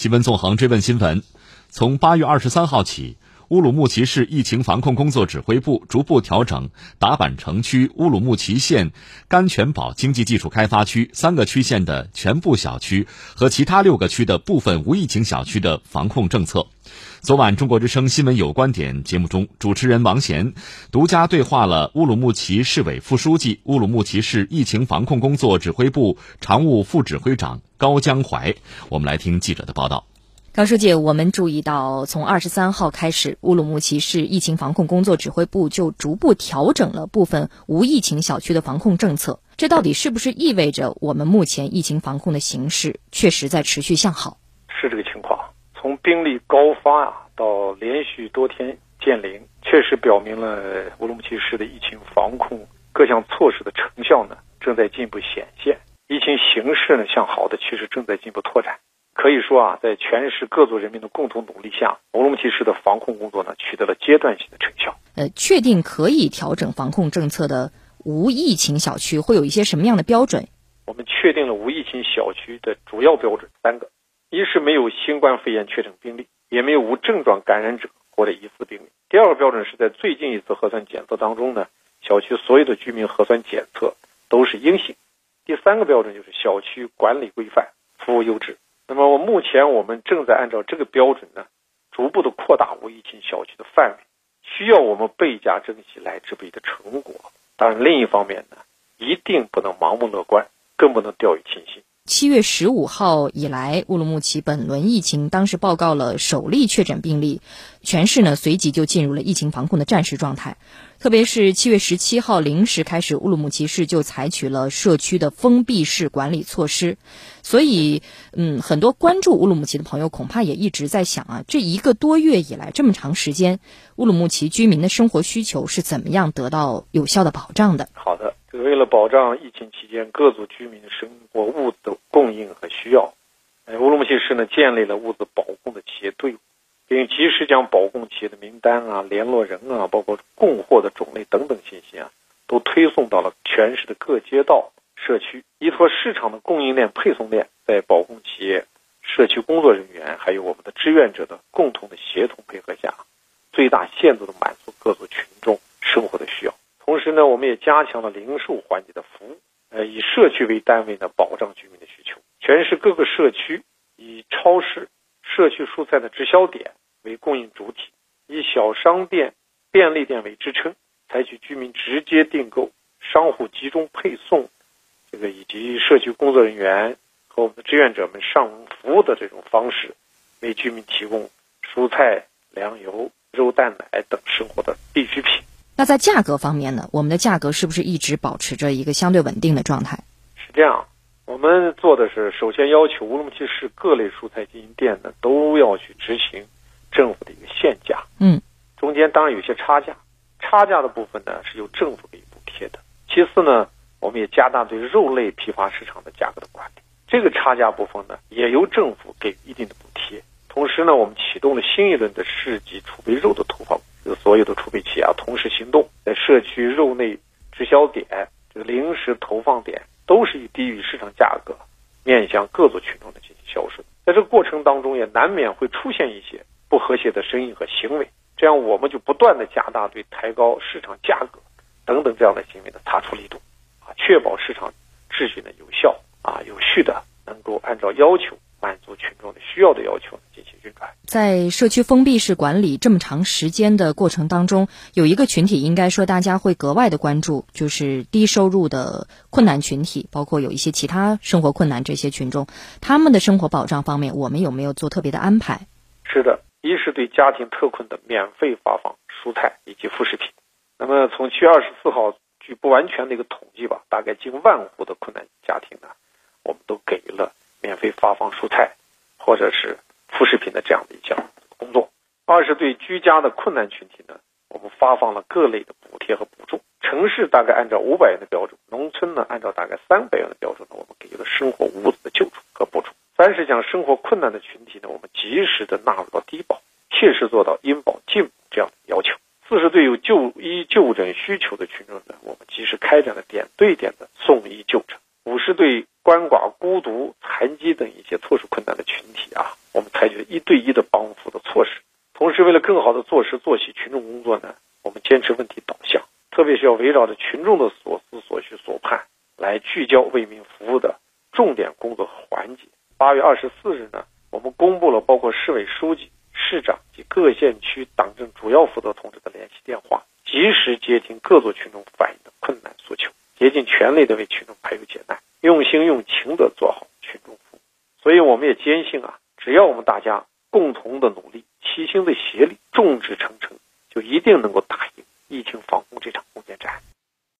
新闻纵横追问新闻：从八月二十三号起，乌鲁木齐市疫情防控工作指挥部逐步调整达坂城区、乌鲁木齐县甘泉堡经济技术开发区三个区县的全部小区和其他六个区的部分无疫情小区的防控政策。昨晚，中国之声新闻有观点节目中，主持人王贤独家对话了乌鲁木齐市委副书记、乌鲁木齐市疫情防控工作指挥部常务副指挥长高江怀。我们来听记者的报道。高书记，我们注意到，从二十三号开始，乌鲁木齐市疫情防控工作指挥部就逐步调整了部分无疫情小区的防控政策。这到底是不是意味着我们目前疫情防控的形势确实在持续向好？是这个情况。从病例高发啊到连续多天见零，确实表明了乌鲁木齐市的疫情防控各项措施的成效呢正在进一步显现，疫情形势呢向好的趋势正在进一步拓展。可以说啊，在全市各族人民的共同努力下，乌鲁木齐市的防控工作呢取得了阶段性的成效。呃，确定可以调整防控政策的无疫情小区会有一些什么样的标准？我们确定了无疫情小区的主要标准三个。一是没有新冠肺炎确诊病例，也没有无症状感染者或者疑似病例。第二个标准是在最近一次核酸检测当中呢，小区所有的居民核酸检测都是阴性。第三个标准就是小区管理规范、服务优质。那么，我目前我们正在按照这个标准呢，逐步的扩大无疫情小区的范围，需要我们倍加珍惜来之不易的成果。当然，另一方面呢，一定不能盲目乐观，更不能掉以轻心。七月十五号以来，乌鲁木齐本轮疫情当时报告了首例确诊病例，全市呢随即就进入了疫情防控的战时状态。特别是七月十七号零时开始，乌鲁木齐市就采取了社区的封闭式管理措施。所以，嗯，很多关注乌鲁木齐的朋友恐怕也一直在想啊，这一个多月以来这么长时间，乌鲁木齐居民的生活需求是怎么样得到有效的保障的？好的。为了保障疫情期间各族居民的生活物资的供应和需要，呃，乌鲁木齐市呢建立了物资保供的企业队伍，并及时将保供企业的名单啊、联络人啊，包括供货的种类等等信息啊，都推送到了全市的各街道、社区。依托市场的供应链、配送链，在保供企业、社区工作人员还有我们的志愿者的共同的协同配合下，最大限度的满足各族群众生活的需要。同时呢，我们也加强了零售环节的服务，呃，以社区为单位呢，保障居民的需求。全市各个社区以超市、社区蔬菜的直销点为供应主体，以小商店、便利店为支撑，采取居民直接订购、商户集中配送，这个以及社区工作人员和我们的志愿者们上门服务的这种方式，为居民提供蔬菜、粮油、肉蛋奶等生活的必需品。那在价格方面呢？我们的价格是不是一直保持着一个相对稳定的状态？是这样，我们做的是首先要求乌鲁木齐市各类蔬菜经营店呢都要去执行政府的一个限价。嗯，中间当然有些差价，差价的部分呢是由政府给补贴的。其次呢，我们也加大对肉类批发市场的价格的管理，这个差价部分呢也由政府给一定的补贴。同时呢，我们启动了新一轮的市级储备肉的。所有的储备企业啊，同时行动，在社区肉类直销点、这个零食投放点，都是以低于市场价格，面向各族群众的进行销售。在这个过程当中，也难免会出现一些不和谐的生意和行为，这样我们就不断的加大对抬高市场价格等等这样的行为的查处力度，啊，确保市场秩序呢有效啊有序的能够按照要求满足群众的需要的要求进行运转。在社区封闭式管理这么长时间的过程当中，有一个群体应该说大家会格外的关注，就是低收入的困难群体，包括有一些其他生活困难这些群众，他们的生活保障方面，我们有没有做特别的安排？是的，一是对家庭特困的免费发放蔬菜以及副食品。那么从七月二十四号，据不完全的一个统计吧，大概近万户的困难家庭呢，我们都给了免费发放蔬菜，或者是。副食品的这样的一项工作，二是对居家的困难群体呢，我们发放了各类的补贴和补助。城市大概按照五百元的标准，农村呢按照大概三百元的标准呢，我们给予了生活物资的救助和补助。三是将生活困难的群体呢，我们及时的纳入到低保，切实做到应保尽这样的要求。四是对有就医就诊需求的群众呢，我们及时开展了点对点的送医就诊。五是对鳏寡、孤独、残疾等一些特殊困难的群体啊，我们。采取了一对一的帮扶的措施。同时，为了更好的做实做细群众工作呢，我们坚持问题导向，特别是要围绕着群众的所思所需所盼，来聚焦为民服务的重点工作环节。八月二十四日呢，我们公布了包括市委书记、市长及各县区党政主要负责同志的联系电话，及时接听各族群众反映的困难诉求，竭尽全力的为群众，先用情的做好群众服务。所以，我们也坚信啊，只要我们大家共同的努力。齐心的协力，众志成城，就一定能够打赢。